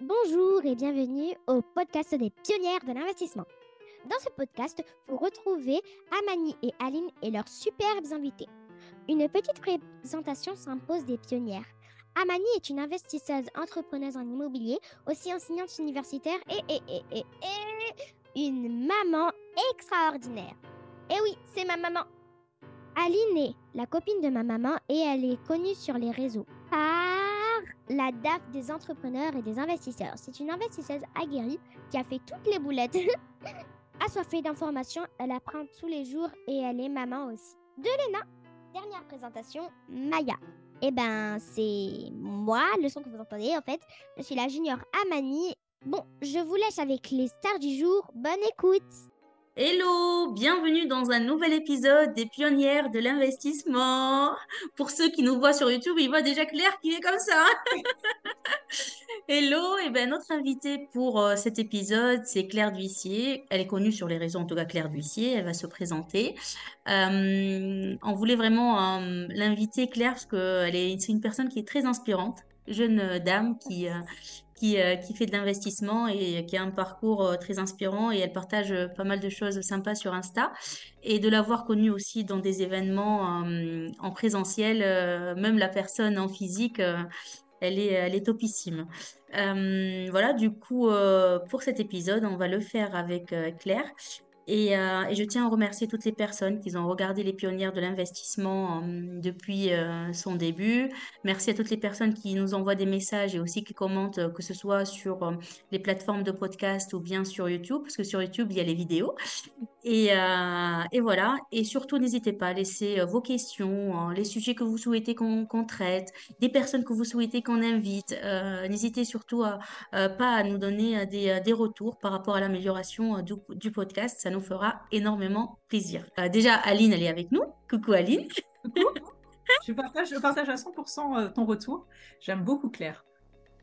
Bonjour et bienvenue au podcast des pionnières de l'investissement. Dans ce podcast, vous retrouvez Amani et Aline et leurs superbes invités. Une petite présentation s'impose des pionnières. Amani est une investisseuse entrepreneuse en immobilier, aussi enseignante universitaire et, une maman extraordinaire. Eh oui, c'est ma maman. Aline est la copine de ma maman et elle est connue sur les réseaux par la DAF des entrepreneurs et des investisseurs. C'est une investisseuse aguerrie qui a fait toutes les boulettes. Assoiffée d'informations, elle apprend tous les jours et elle est maman aussi. De Léna, dernière présentation, Maya. Eh ben, c'est moi, le son que vous entendez en fait. Je suis la junior Amani. Bon, je vous laisse avec les stars du jour. Bonne écoute Hello, bienvenue dans un nouvel épisode des pionnières de l'investissement. Pour ceux qui nous voient sur YouTube, ils voient déjà Claire qui est comme ça. Hello, et ben notre invitée pour euh, cet épisode, c'est Claire Duissier. Elle est connue sur les réseaux, en tout cas Claire Duissier. Elle va se présenter. Euh, on voulait vraiment euh, l'inviter Claire parce que est, c'est une personne qui est très inspirante, jeune dame qui qui, qui, fait de l'investissement et qui a un parcours très inspirant et elle partage pas mal de choses sympas sur Insta. Et de l'avoir connue aussi dans des événements en présentiel, même la personne en physique, elle est, elle est topissime. Euh, voilà, du coup, euh, pour cet épisode, on va le faire avec euh, Claire. Et, et, je tiens à remercier toutes les personnes qui ont regardé les pionnières de l'investissement depuis son début. Merci à toutes les personnes qui nous envoient des messages et aussi qui commentent, que ce soit sur les plateformes de podcast ou bien sur YouTube, parce que sur YouTube, il y a les vidéos. Et, euh, et, voilà. Et surtout, n'hésitez pas à laisser euh, vos questions, hein, les sujets que vous souhaitez qu'on traite, des personnes que vous souhaitez qu'on invite. Euh, n'hésitez surtout pas à nous donner des, retours par rapport à l'amélioration du, du, podcast. Ça nous fera énormément plaisir. déjà, Aline, elle est avec nous. Coucou Aline. je, partage, je partage à 100% ton retour. J'aime beaucoup Claire,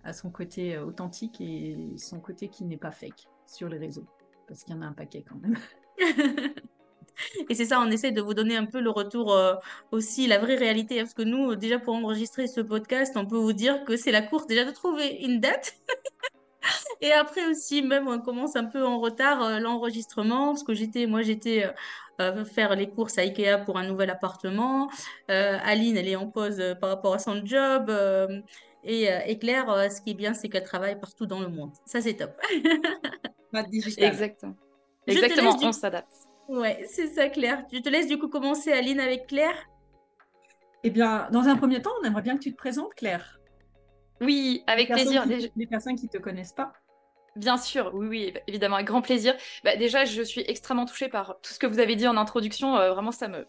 à son côté authentique et son côté qui n'est pas fake sur les réseaux. Parce qu'il y en a un paquet quand même. Et c'est ça, on essaie de vous donner un peu le retour euh, aussi, la vraie réalité. Hein, parce que nous, déjà pour enregistrer ce podcast, on peut vous dire que c'est la course déjà de trouver une date. Et après aussi, même on commence un peu en retard euh, l'enregistrement, parce que j'étais, moi j'étais euh, faire les courses à Ikea pour un nouvel appartement. Aline, elle est en pause par rapport à son job. Et, et, Claire, ce qui est bien, c'est qu'elle travaille partout dans le monde. Ça, c'est top. Exactement. Exactement, on s'adapte. Ouais, c'est ça, Claire. Je te laisse du coup commencer, Aline, avec Claire? Eh bien, dans un premier temps, on aimerait bien que tu te présentes, Claire. Oui, avec plaisir. les personnes qui ne te connaissent pas. Bien sûr, oui, oui, évidemment, avec grand plaisir. Bah, déjà, je suis extrêmement touchée par tout ce que vous avez dit en introduction. Euh, vraiment, ça me,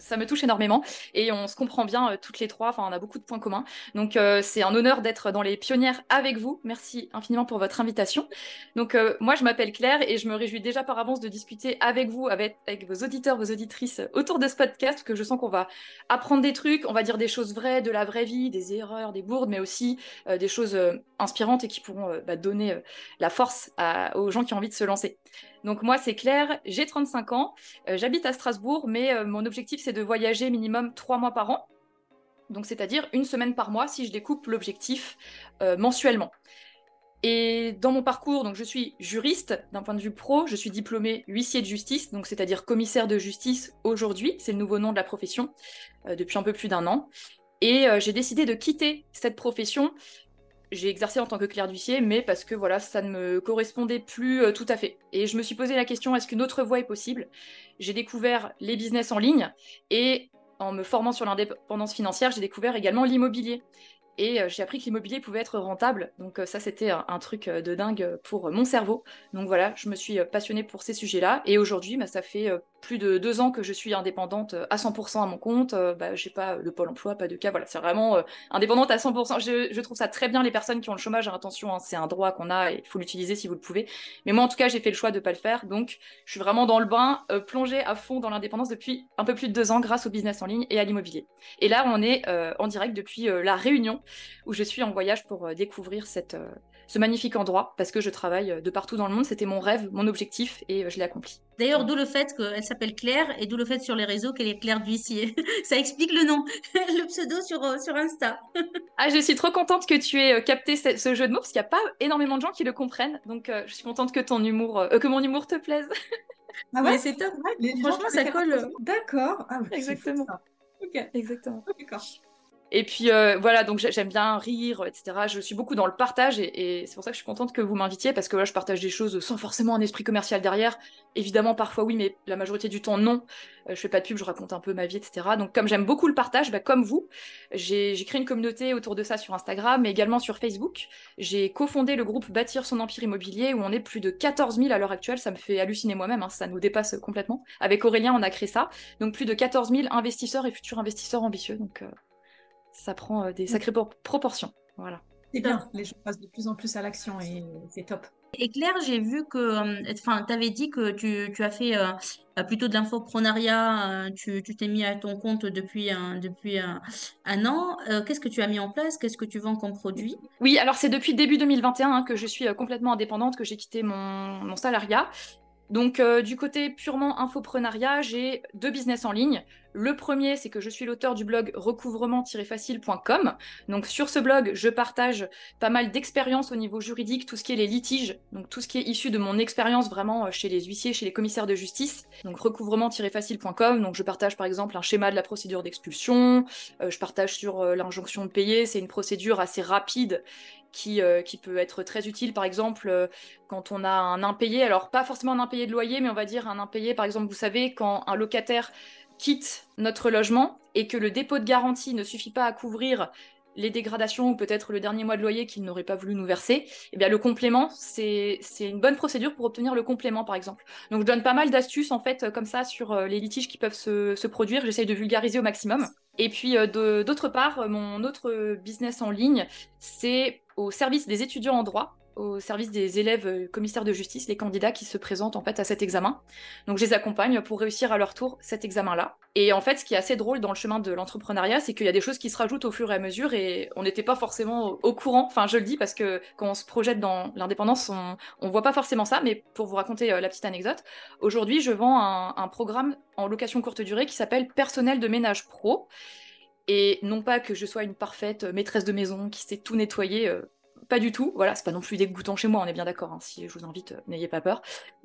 ça me touche énormément et on se comprend bien euh, toutes les trois. Enfin, on a beaucoup de points communs. Donc, euh, c'est un honneur d'être dans les pionnières avec vous. Merci infiniment pour votre invitation. Donc, euh, moi, je m'appelle Claire et je me réjouis déjà par avance de discuter avec vous, avec, vos auditeurs, vos auditrices autour de ce podcast, parce que je sens qu'on va apprendre des trucs, on va dire des choses vraies, de la vraie vie, des erreurs, des bourdes, mais aussi des choses inspirantes et qui pourront bah, donner la force aux gens qui ont envie de se lancer. Donc moi, c'est Claire, j'ai 35 ans, euh, j'habite à Strasbourg, mais euh, mon objectif, c'est de voyager minimum trois mois par an. Donc c'est-à-dire une semaine par mois si je découpe l'objectif euh, mensuellement. Et dans mon parcours, donc je suis juriste d'un point de vue pro, je suis diplômée huissier de justice, donc c'est-à-dire commissaire de justice aujourd'hui, c'est le nouveau nom de la profession, depuis un peu plus d'un an. Et j'ai décidé de quitter cette profession j'ai exercé en tant que clerc d'huissier, mais parce que voilà, ça ne me correspondait plus euh, tout à fait. Et je me suis posé la question est-ce qu'une autre voie est possible? J'ai découvert les business en ligne et en me formant sur l'indépendance financière, j'ai découvert également l'immobilier. Et euh, j'ai appris que l'immobilier pouvait être rentable. Donc euh, ça, c'était un, truc de dingue pour mon cerveau. Donc voilà, je me suis passionnée pour ces sujets-là. Et aujourd'hui, bah, ça fait plus de deux ans que je suis indépendante à 100% à mon compte. bah, j'ai pas de pôle emploi, pas de cas. Voilà, c'est vraiment indépendante à 100%. Je, trouve ça très bien les personnes qui ont le chômage. Attention, hein, c'est un droit qu'on a et il faut l'utiliser si vous le pouvez. Mais moi, en tout cas, j'ai fait le choix de pas le faire. Donc, je suis vraiment dans le bain, plongée à fond dans l'indépendance depuis un peu plus de deux ans grâce au business en ligne et à l'immobilier. Et là, on est en direct depuis la Réunion où je suis en voyage pour découvrir cette ce magnifique endroit parce que je travaille de partout dans le monde. C'était mon rêve, mon objectif et je l'ai accompli. D'ailleurs, d'où le fait qu'elle s'appelle Claire et d'où le fait sur les réseaux qu'elle est Claire d'huissier. Ça explique le nom, le pseudo sur, sur Insta. ah, je suis trop contente que tu aies capté ce, jeu de mots parce qu'il n'y a pas énormément de gens qui le comprennent. Donc, je suis contente que ton humour, que mon humour te plaise. Ah ouais, c'est top. Franchement, ça colle. D'accord. Ah, Exactement. Ok. Exactement. D'accord. Et puis euh, voilà, donc j'aime bien rire, etc. Je suis beaucoup dans le partage et, c'est pour ça que je suis contente que vous m'invitiez parce que là, je partage des choses sans forcément un esprit commercial derrière. Évidemment, parfois oui, mais la majorité du temps, non. Euh, je fais pas de pub, je raconte un peu ma vie, etc. Donc comme j'aime beaucoup le partage, bah, comme vous, j'ai créé une communauté autour de ça sur Instagram, mais également sur Facebook. J'ai cofondé le groupe Bâtir son empire immobilier où on est plus de 14 000 à l'heure actuelle. Ça me fait halluciner moi-même, hein, ça nous dépasse complètement. Avec Aurélien, on a créé ça. Donc plus de 14 000 investisseurs et futurs investisseurs ambitieux. Donc euh, ça prend euh, des sacrées proportions. Voilà. C'est bien, les gens passent de plus en plus à l'action et c'est top. Et Claire, j'ai vu que, euh, enfin, tu avais dit que tu, tu as fait euh, plutôt de l'infoprenariat, tu t'es mis à ton compte depuis un, depuis un, an. Qu'est-ce que tu as mis en place? Qu'est-ce que tu vends comme produit? Oui, alors c'est depuis début 2021 hein, que je suis complètement indépendante, que j'ai quitté mon, mon salariat. Donc du côté purement infoprenariat, j'ai deux business en ligne. Le premier, c'est que je suis l'auteur du blog recouvrement-facile.com. Donc sur ce blog, je partage pas mal d'expériences au niveau juridique, tout ce qui est les litiges, donc tout ce qui est issu de mon expérience vraiment euh, chez les huissiers, chez les commissaires de justice. Donc recouvrement-facile.com, donc je partage par exemple un schéma de la procédure d'expulsion, euh, je partage sur euh, l'injonction de payer, c'est une procédure assez rapide qui, qui, peut être très utile, par exemple, quand on a un impayé, alors pas forcément un impayé de loyer, mais on va dire un impayé, par exemple, vous savez, quand un locataire quitte notre logement et que le dépôt de garantie ne suffit pas à couvrir les dégradations ou peut-être le dernier mois de loyer qu'il n'aurait pas voulu nous verser, eh bien le complément, c'est une bonne procédure pour obtenir le complément, par exemple. Donc je donne pas mal d'astuces, en fait, comme ça, sur euh, les litiges qui peuvent se, produire. J'essaye de vulgariser au maximum. Et puis, euh, d'autre part, mon autre business en ligne, c'est au service des étudiants en droit au service des élèves euh, commissaires de justice, les candidats qui se présentent en fait à cet examen. Donc je les accompagne pour réussir à leur tour cet examen-là. Et en fait, ce qui est assez drôle dans le chemin de l'entrepreneuriat, c'est qu'il y a des choses qui se rajoutent au fur et à mesure et on n'était pas forcément au courant. Enfin, je le dis parce que quand on se projette dans l'indépendance, on, on voit pas forcément ça. Mais pour vous raconter euh, la petite anecdote, aujourd'hui, je vends un, un programme en location courte durée qui s'appelle Personnel de ménage pro. Et non pas que je sois une parfaite maîtresse de maison qui sait tout nettoyer, euh, pas du tout. Voilà, c'est pas non plus dégoûtant chez moi, on est bien d'accord. Hein, si je vous invite, euh, n'ayez pas peur.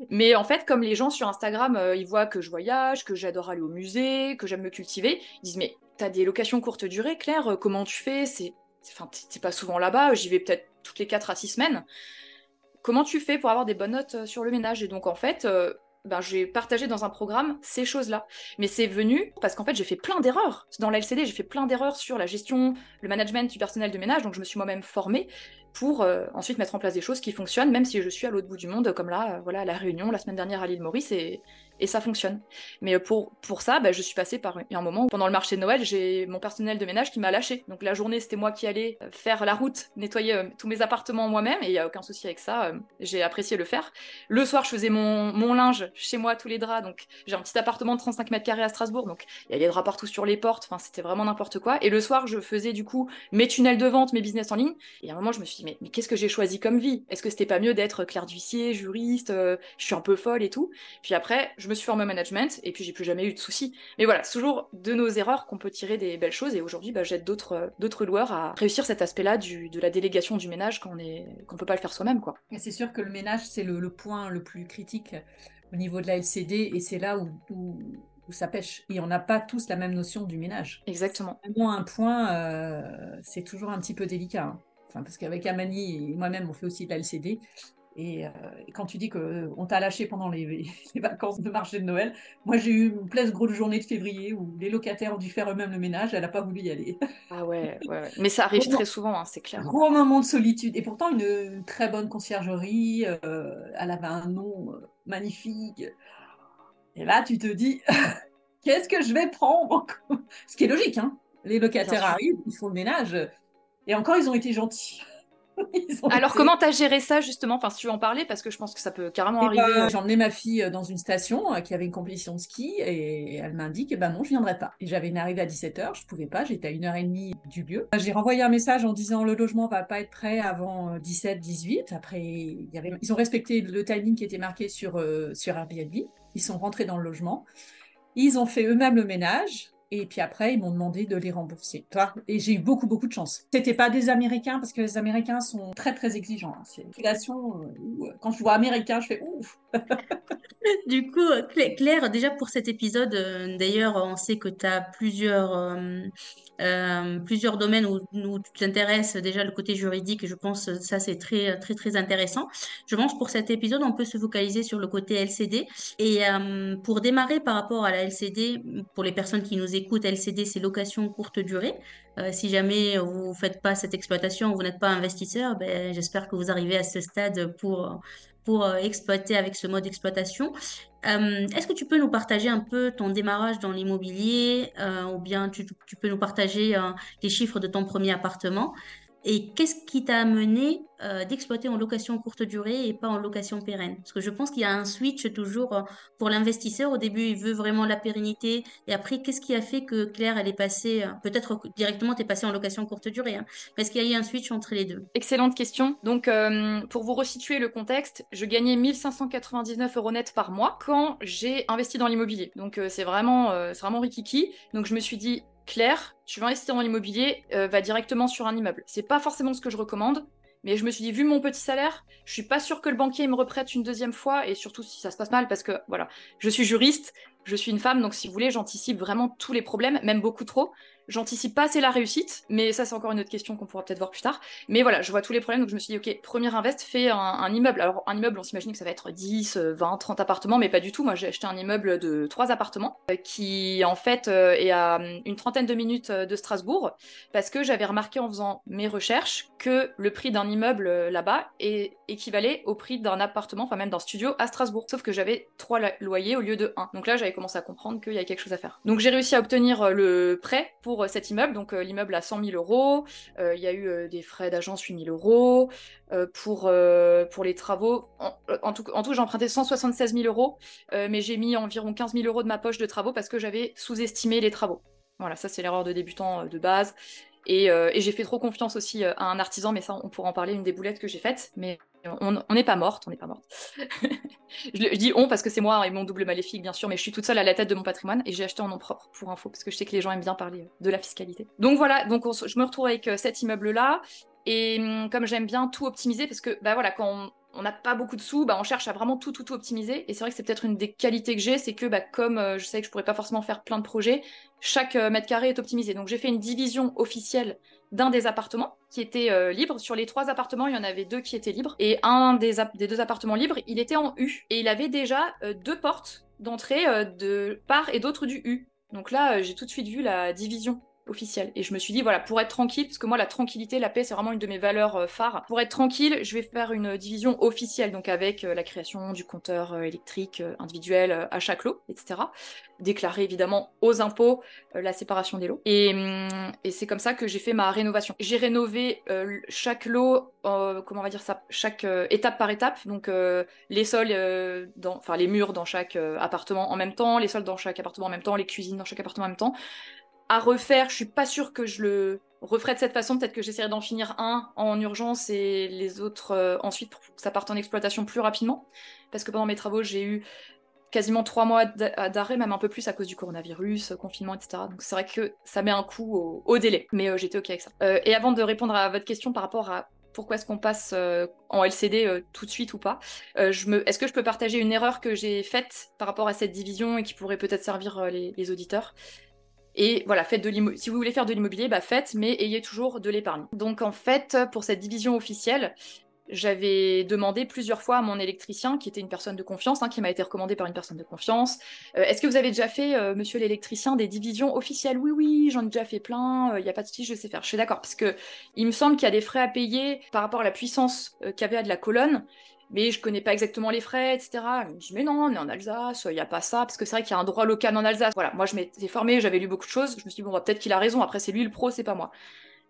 Mais en fait, comme les gens sur Instagram, euh, ils voient que je voyage, que j'adore aller au musée, que j'aime me cultiver, ils disent mais t'as des locations courte durée, Claire, comment tu fais? C'est, t'es pas souvent là-bas. J'y vais peut-être toutes les 4 à 6 semaines. Comment tu fais pour avoir des bonnes notes sur le ménage? Et donc en fait, ben, j'ai partagé dans un programme ces choses-là. Mais c'est venu parce qu'en fait, j'ai fait plein d'erreurs. Dans l'LCD, j'ai fait plein d'erreurs sur la gestion, le management du personnel de ménage, donc je me suis moi-même formée pour euh, ensuite mettre en place des choses qui fonctionnent, même si je suis à l'autre bout du monde, comme là, euh, voilà, à la Réunion, la semaine dernière à l'île Maurice, et, et ça fonctionne. Mais euh, pour, pour ça, bah, je suis passée par un moment où, pendant le marché de Noël, j'ai mon personnel de ménage qui m'a lâché. Donc la journée, c'était moi qui allais faire la route, nettoyer tous mes appartements moi-même, et il n'y a aucun souci avec ça, j'ai apprécié le faire. Le soir, je faisais mon, mon linge chez moi, tous les draps, donc j'ai un petit appartement de 35 mètres carrés à Strasbourg, donc il y a des draps partout sur les portes, enfin c'était vraiment n'importe quoi. Et le soir, je faisais du coup mes tunnels de vente, mes business en ligne, et à un moment, je me suis dit, mais, mais qu'est-ce que j'ai choisi comme vie? Est-ce que c'était pas mieux d'être Claire d'huissier, juriste, euh, je suis un peu folle et tout? Puis après, je me suis formée au management et puis j'ai plus jamais eu de soucis. Mais voilà, c'est toujours de nos erreurs qu'on peut tirer des belles choses et aujourd'hui, bah, j'aide d'autres euh, d'autres loueurs à réussir cet aspect-là de la délégation du ménage quand on est qu'on peut pas le faire soi-même quoi. C'est sûr que le ménage c'est le, point le plus critique au niveau de la LCD et c'est là où, où ça pêche. Et on n'a pas tous la même notion du ménage. Exactement. Vraiment un point, euh, c'est toujours un petit peu délicat. Hein parce qu'avec Amani et moi-même, on fait aussi de la LCD. Et, euh, quand tu dis qu'on euh, t'a lâché pendant les, vacances de marché de Noël, moi j'ai eu une place grosse journée de février où les locataires ont dû faire eux-mêmes le ménage, elle n'a pas voulu y aller. Ah ouais, ouais, mais ça arrive très souvent, hein, c'est clair. Gros moment de solitude. Et pourtant, une, très bonne conciergerie, euh, elle avait un nom magnifique. Et là, tu te dis, qu'est-ce que je vais prendre? Ce qui est logique, hein. Les locataires arrivent, ils font le ménage et encore, ils ont été gentils. Alors, comment tu as géré ça, justement? Enfin, si tu veux en parler, parce que je pense que ça peut carrément Eh arriver. ben, euh, J'ai emmené ma fille euh, dans une station euh, qui avait une compétition de ski et elle m'a dit que ben non, je viendrai pas. Et j'avais une arrivée à 17h, je pouvais pas, j'étais à une heure et demie du lieu. J'ai renvoyé un message en disant le logement va pas être prêt avant 17-18. Après, il y avait... ils ont respecté le timing qui était marqué sur, euh, sur Airbnb. Ils sont rentrés dans le logement. Ils ont fait eux-mêmes le ménage. Et puis après, ils m'ont demandé de les rembourser. Et j'ai eu beaucoup, beaucoup de chance. C'était pas des Américains, parce que les Américains sont très, très exigeants. hein. C'est une population euh, où, euh, quand je vois Américain, je fais ouf. Du coup, Cla- Claire, déjà pour cet épisode, euh, d'ailleurs, on sait que tu as plusieurs, plusieurs domaines où, où tu t'intéresses. Déjà, le côté juridique, je pense que ça, c'est très, très, très intéressant. Je pense pour cet épisode, on peut se focaliser sur le côté LCD. Et pour démarrer par rapport à la LCD, pour les personnes qui nous écoutent, LCD, c'est location courte durée. Euh, si jamais vous ne faites pas cette exploitation, vous n'êtes pas investisseur, ben, j'espère que vous arrivez à ce stade pour pour euh, exploiter avec ce mode d'exploitation. Euh, est-ce que tu peux nous partager un peu ton démarrage dans l'immobilier ou bien tu, peux nous partager les chiffres de ton premier appartement? Et qu'est-ce qui t'a amené euh, d'exploiter en location courte durée et pas en location pérenne? Parce que je pense qu'il y a un switch toujours euh, pour l'investisseur. Au début, il veut vraiment la pérennité. Et après, qu'est-ce qui a fait que Claire, elle est passée, euh, peut-être directement, tu es passée en location courte durée, hein, est-ce qu'il y a eu un switch entre les deux? Excellente question. Donc, pour vous resituer le contexte, je gagnais 1599 euros net par mois quand j'ai investi dans l'immobilier. Donc, c'est vraiment, vraiment rikiki. Donc, je me suis dit, Claire, tu veux investir dans l'immobilier, euh, va directement sur un immeuble. C'est pas forcément ce que je recommande. Mais je me suis dit, vu mon petit salaire, je suis pas sûre que le banquier me reprête une deuxième fois, et surtout si ça se passe mal, parce que voilà, je suis juriste, je suis une femme, donc si vous voulez, j'anticipe vraiment tous les problèmes, même beaucoup trop. J'anticipe pas assez la réussite, mais ça c'est encore une autre question qu'on pourra peut-être voir plus tard. Mais voilà, je vois tous les problèmes, donc je me suis dit, ok, premier invest, fais un, immeuble. Alors un immeuble, on s'imagine que ça va être 10, euh, 20, 30 appartements, mais pas du tout. Moi j'ai acheté un immeuble de 3 appartements, euh, qui en fait euh, est à hum, une trentaine de minutes euh, de Strasbourg, parce que j'avais remarqué en faisant mes recherches que le prix d'un immeuble là-bas est équivalait au prix d'un appartement, enfin même d'un studio à Strasbourg. Sauf que j'avais 3 loyers au lieu de 1. Donc là j'avais commencé à comprendre qu'il y avait quelque chose à faire. Donc j'ai réussi à obtenir le prêt pour euh, cet immeuble, donc euh, l'immeuble à 100 000 euros, Euh, il y a eu des frais d'agence 8 000 euros, pour, pour les travaux, en, tout, en tout j'ai emprunté 176 000 euros, mais j'ai mis environ 15 000 euros de ma poche de travaux parce que j'avais sous-estimé les travaux. Voilà, ça c'est l'erreur de débutant de base. Et, j'ai fait trop confiance aussi à un artisan, mais ça on pourra en parler, une des boulettes que j'ai faites, mais on n'est pas morte, on n'est pas morte. je, dis on parce que c'est moi et mon double maléfique bien sûr, mais je suis toute seule à la tête de mon patrimoine et j'ai acheté en nom propre pour info parce que je sais que les gens aiment bien parler euh, de la fiscalité. Donc voilà, donc je me retrouve avec euh, cet immeuble là et hum, comme j'aime bien tout optimiser parce que bah voilà quand on on n'a pas beaucoup de sous, bah on cherche à vraiment tout, tout, tout optimiser. Et c'est vrai que c'est peut-être une des qualités que j'ai, c'est que bah, comme euh, je sais que je pourrais pas forcément faire plein de projets, chaque euh, mètre carré est optimisé. Donc j'ai fait une division officielle d'un des appartements qui était euh, libre. Sur les trois appartements, il y en avait deux qui étaient libres. Et un des, des deux appartements libres, il était en U. Et il avait déjà deux portes d'entrée de part et d'autre du U. Donc là, j'ai tout de suite vu la division officielle. Et je me suis dit, voilà, pour être tranquille, parce que moi, la tranquillité, la paix, c'est vraiment une de mes valeurs euh, phares. Pour être tranquille, je vais faire une division officielle, donc avec euh, la création du compteur euh, électrique individuel à chaque lot, etc. Déclarer évidemment aux impôts la séparation des lots. Et, hum, et c'est comme ça que j'ai fait ma rénovation. J'ai rénové chaque lot, comment on va dire ça, chaque étape par étape. Donc les sols, enfin les murs dans chaque appartement en même temps, les sols dans chaque appartement en même temps, les cuisines dans chaque appartement en même temps. À refaire, je suis pas sûre que je le referai de cette façon. Peut-être que j'essaierai d'en finir un en urgence et les autres euh, ensuite pour que ça parte en exploitation plus rapidement. Parce que pendant mes travaux, j'ai eu quasiment trois mois d'a- d'arrêt, même un peu plus à cause du coronavirus, euh, confinement, etc. Donc c'est vrai que ça met un coup au, délai, mais euh, j'étais ok avec ça. Et avant de répondre à votre question par rapport à pourquoi est-ce qu'on passe en LCD tout de suite ou pas, est-ce que je peux partager une erreur que j'ai faite par rapport à cette division et qui pourrait peut-être servir les auditeurs? Et voilà, faites de si vous voulez faire de l'immobilier, bah faites, mais ayez toujours de l'épargne. Donc en fait, pour cette division officielle, j'avais demandé plusieurs fois à mon électricien, qui était une personne de confiance, hein, qui m'a été recommandé par une personne de confiance, euh, est-ce que vous avez déjà fait, euh, monsieur l'électricien, des divisions officielles? Oui, oui, j'en ai déjà fait plein, il n'y a pas de souci, je sais faire. Je suis d'accord, parce que il me semble qu'il y a des frais à payer par rapport à la puissance euh, qu'il y à de la colonne, mais je connais pas exactement les frais, etc. Il me dit, mais non, on est en Alsace, il n'y a pas ça, parce que c'est vrai qu'il y a un droit local en Alsace. Voilà, moi je m'étais formée, j'avais lu beaucoup de choses, je me suis dit, bon, bah, peut-être qu'il a raison, après c'est lui le pro, c'est pas moi.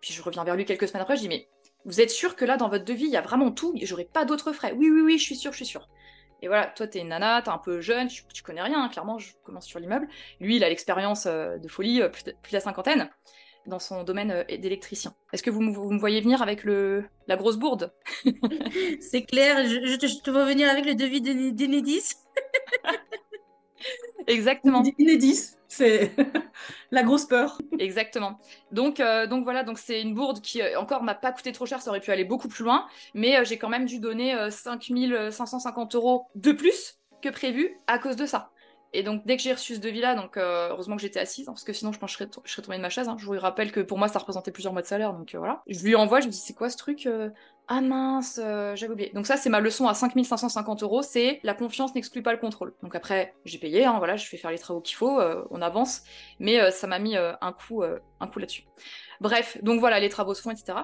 Puis je reviens vers lui quelques semaines après, je dis, mais vous êtes sûr que là, dans votre devis, il y a vraiment tout, j'aurai pas d'autres frais. Oui, oui, oui, je suis sûr, je suis sûr. Et voilà, toi, t'es une nana, t'es un peu jeune, tu, connais rien, hein, clairement, je commence sur l'immeuble. Lui, il a l'expérience euh, de folie, euh, plus, de, la cinquantaine, dans son domaine euh, d'électricien. Est-ce que vous, me voyez venir avec le, la grosse bourde? C'est clair, je, te, je, vois venir avec le devis d'Enedis. Exactement. Inédit, c'est la grosse peur. Exactement. Donc, euh, donc voilà, donc c'est une bourde qui euh, encore m'a pas coûté trop cher, ça aurait pu aller beaucoup plus loin, mais euh, j'ai quand même dû donner 5550 euros de plus que prévu à cause de ça. Et donc, dès que j'ai reçu ce devis-là, donc heureusement que j'étais assise, hein, parce que sinon je pense que je serais, tombée de ma chaise. Hein. Je vous rappelle que pour moi, ça représentait plusieurs mois de salaire, donc voilà. Je lui envoie, je me dis, c'est quoi ce truc ah mince, euh, j'avais oublié. Donc ça, c'est ma leçon à 5550 euros, c'est la confiance n'exclut pas le contrôle. Donc après, j'ai payé, hein, voilà, je fais faire les travaux qu'il faut, euh, on avance, mais euh, ça m'a mis un coup, un coup là-dessus. Bref, donc voilà, les travaux se font, etc.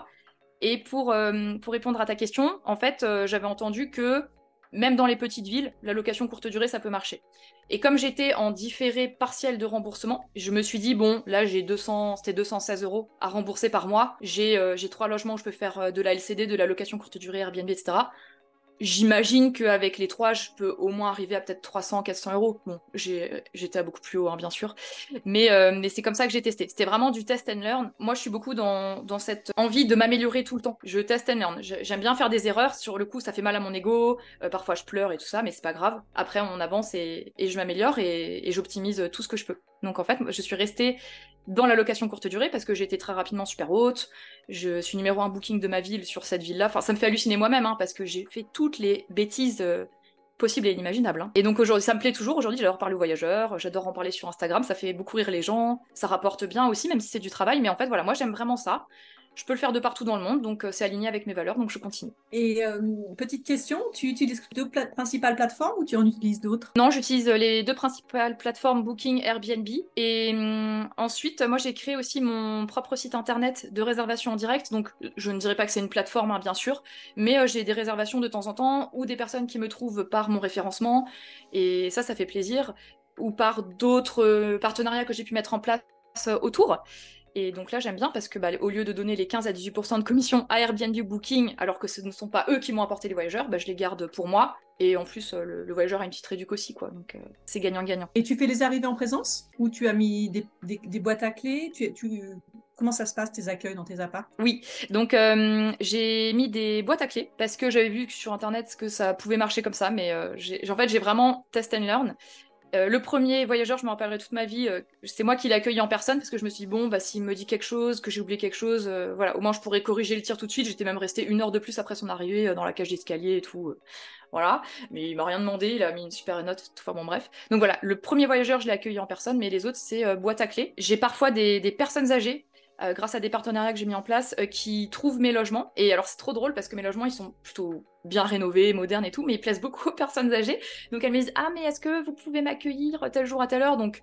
Et pour, pour répondre à ta question, en fait, j'avais entendu que même dans les petites villes, la location courte durée, ça peut marcher. Et comme j'étais en différé partiel de remboursement, je me suis dit, bon, là, j'ai 200, c'était 216 euros à rembourser par mois. J'ai euh, trois logements, je peux faire euh, de la LCD, de la location courte durée, Airbnb, etc. J'imagine qu'avec les trois, je peux au moins arriver à peut-être 300, 400 euros. Bon, j'étais à beaucoup plus haut, hein, bien sûr. Mais, euh, mais c'est comme ça que j'ai testé. C'était vraiment du test and learn. Moi, je suis beaucoup dans, cette envie de m'améliorer tout le temps. Je test and learn. J'aime bien faire des erreurs. Sur le coup, ça fait mal à mon ego. Euh, parfois, je pleure et tout ça, mais c'est pas grave. Après, on avance et, je m'améliore et j'optimise tout ce que je peux. Donc, en fait, je suis restée dans la location courte durée parce que j'ai été très rapidement super haute. Je suis numéro un booking de ma ville sur cette ville-là. Enfin, ça me fait halluciner moi-même hein, parce que j'ai fait toutes les bêtises euh, possibles et inimaginables. Hein. Et donc aujourd'hui, ça me plaît toujours. Aujourd'hui, j'adore parler aux voyageurs, j'adore en parler sur Instagram. Ça fait beaucoup rire les gens. Ça rapporte bien aussi, même si c'est du travail. Mais en fait, voilà, moi j'aime vraiment ça. Je peux le faire de partout dans le monde, donc euh, c'est aligné avec mes valeurs, donc je continue. Et euh, petite question, tu utilises deux principales plateformes ou tu en utilises d'autres? Non, j'utilise euh, les deux principales plateformes Booking, Airbnb. Et hum, ensuite, moi j'ai créé aussi mon propre site internet de réservation en direct. Donc je ne dirais pas que c'est une plateforme, hein, bien sûr, mais j'ai des réservations de temps en temps ou des personnes qui me trouvent par mon référencement. Et ça, ça fait plaisir. Ou par d'autres partenariats que j'ai pu mettre en place autour. Et donc là, j'aime bien parce que bah, au lieu de donner les 15 à 18% de commission à Airbnb Booking, alors que ce ne sont pas eux qui m'ont apporté les voyageurs, bah, je les garde pour moi. Et en plus, euh, le, voyageur a une petite réduc aussi, quoi. Donc euh, c'est gagnant-gagnant. Et tu fais les arrivées en présence? Ou tu as mis des, boîtes à clés? Tu, tu... Comment ça se passe tes accueils dans tes apparts? Oui, donc euh, j'ai mis des boîtes à clés parce que j'avais vu sur internet que ça pouvait marcher comme ça, mais en fait j'ai vraiment test and learn euh, le premier voyageur, je me rappellerai toute ma vie, euh, c'est moi qui l'ai accueilli en personne parce que je me suis dit, bon, bah, s'il me dit quelque chose, que j'ai oublié quelque chose, euh, voilà, au moins je pourrais corriger le tir tout de suite. J'étais même restée une heure de plus après son arrivée dans la cage d'escalier et tout. voilà, mais il m'a rien demandé, il a mis une super note, enfin bon, bref. Donc voilà, le premier voyageur, je l'ai accueilli en personne, mais les autres, c'est boîte à clés. J'ai parfois des personnes âgées grâce à des partenariats que j'ai mis en place, qui trouvent mes logements. Et alors c'est trop drôle parce que mes logements, ils sont plutôt bien rénové, moderne et tout, mais ils plaisent beaucoup aux personnes âgées. Donc elles me disent Ah, mais est-ce que vous pouvez m'accueillir tel jour à telle heure? Donc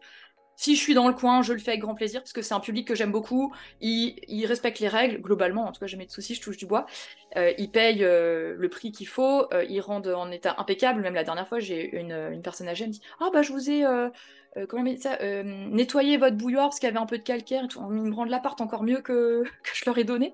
si je suis dans le coin, je le fais avec grand plaisir parce que c'est un public que j'aime beaucoup. Il, respecte les règles, globalement, en tout cas, jamais de soucis, je touche du bois. Euh, il paye euh, le prix qu'il faut, euh, il rend en état impeccable. Même la dernière fois, j'ai une, une personne âgée, elle me dit Ah, bah, je vous ai. Comment ça nettoyé votre bouilloire parce qu'il y avait un peu de calcaire et tout. Ils me rendent l'appart encore mieux que, que je leur ai donné.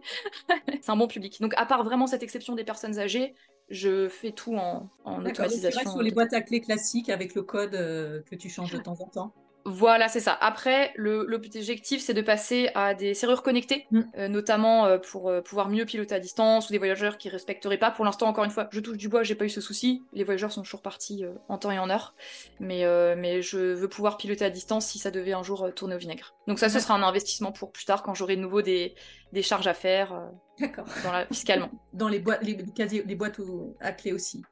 c'est un bon public. Donc, à part vraiment cette exception des personnes âgées, je fais tout en, en automatisation. C'est sur les boîtes à clés classiques avec le code que tu changes de temps en temps. Voilà, c'est ça. Après, l'objectif, c'est de passer à des serrures connectées, mm. euh, notamment euh, pour euh, pouvoir mieux piloter à distance ou des voyageurs qui respecteraient pas. Pour l'instant, encore une fois, je touche du bois, j'ai pas eu ce souci. Les voyageurs sont toujours partis en temps et en heure. Mais, mais je veux pouvoir piloter à distance si ça devait un jour tourner au vinaigre. Donc ça, ce sera un investissement pour plus tard quand j'aurai de nouveau des, des charges à faire. D'accord. fiscalement. Dans les boîtes, les, les boîtes à clés aussi.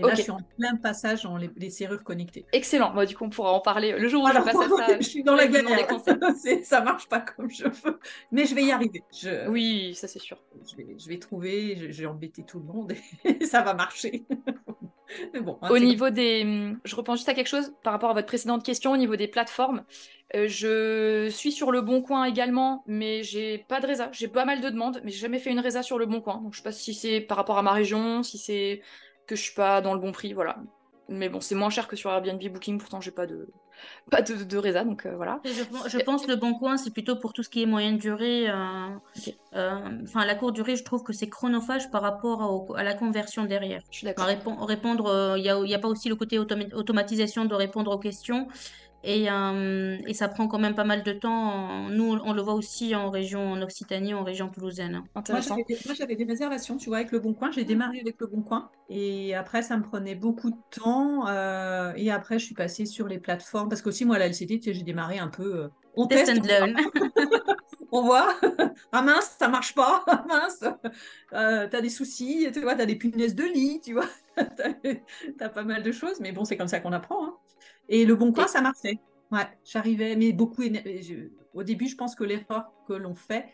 Et là, je suis en plein passage dans les, serrures connectées. Excellent. Moi, du coup, on pourra en parler le jour où je passe à ça. je suis dans la galère. ça marche pas comme je veux, mais je vais y arriver. Oui, ça c'est sûr. Je vais, trouver. Je, vais embêter tout le monde et ça va marcher. bon, hein, au niveau des, je reprends juste à quelque chose par rapport à votre précédente question au niveau des plateformes. Euh, je suis sur le Bon Coin également, mais j'ai pas de résa. J'ai pas mal de demandes, mais j'ai jamais fait une résa sur le Bon Coin. Donc je sais pas si c'est par rapport à ma région, si c'est que je suis pas dans le bon prix, voilà. Mais bon, c'est moins cher que sur Airbnb Booking, pourtant j'ai pas de pas de, de Reza, donc euh, voilà. Je, je, pense que le bon coin, c'est plutôt pour tout ce qui est moyenne durée. Euh, euh, Enfin, la courte durée, je trouve que c'est chronophage par rapport au- à la conversion derrière. Je suis d'accord. répon- répondre, il n'y a, pas aussi le côté automa- automatisation de répondre aux questions. Et, euh, et ça prend quand même pas mal de temps. Nous, on le voit aussi en région en Occitanie, en région toulousaine. Moi, Intéressant. j'avais des, moi, j'avais des réservations, tu vois, avec Le Bon Coin. J'ai démarré avec Le Bon Coin. Et après, ça me prenait beaucoup de temps. euh, et après, je suis passée sur les plateformes. Parce qu'aussi, moi, la LCD, tu sais, j'ai démarré un peu. euh, on Test teste, and learn. on voit. ah mince, ça marche pas. Ah mince, euh, t'as des soucis. Tu vois, t'as des punaises de lit, tu vois. t'as, t'as pas mal de choses. Mais bon, c'est comme ça qu'on apprend. hein. Et Le Bon Coin, Et- ça marchait. Ouais, j'arrivais, mais beaucoup. je- Au début, je pense que l'erreur que l'on fait,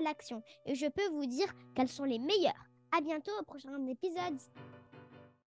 l'action et je peux vous dire qu'elles sont les meilleures. À bientôt au prochain épisode.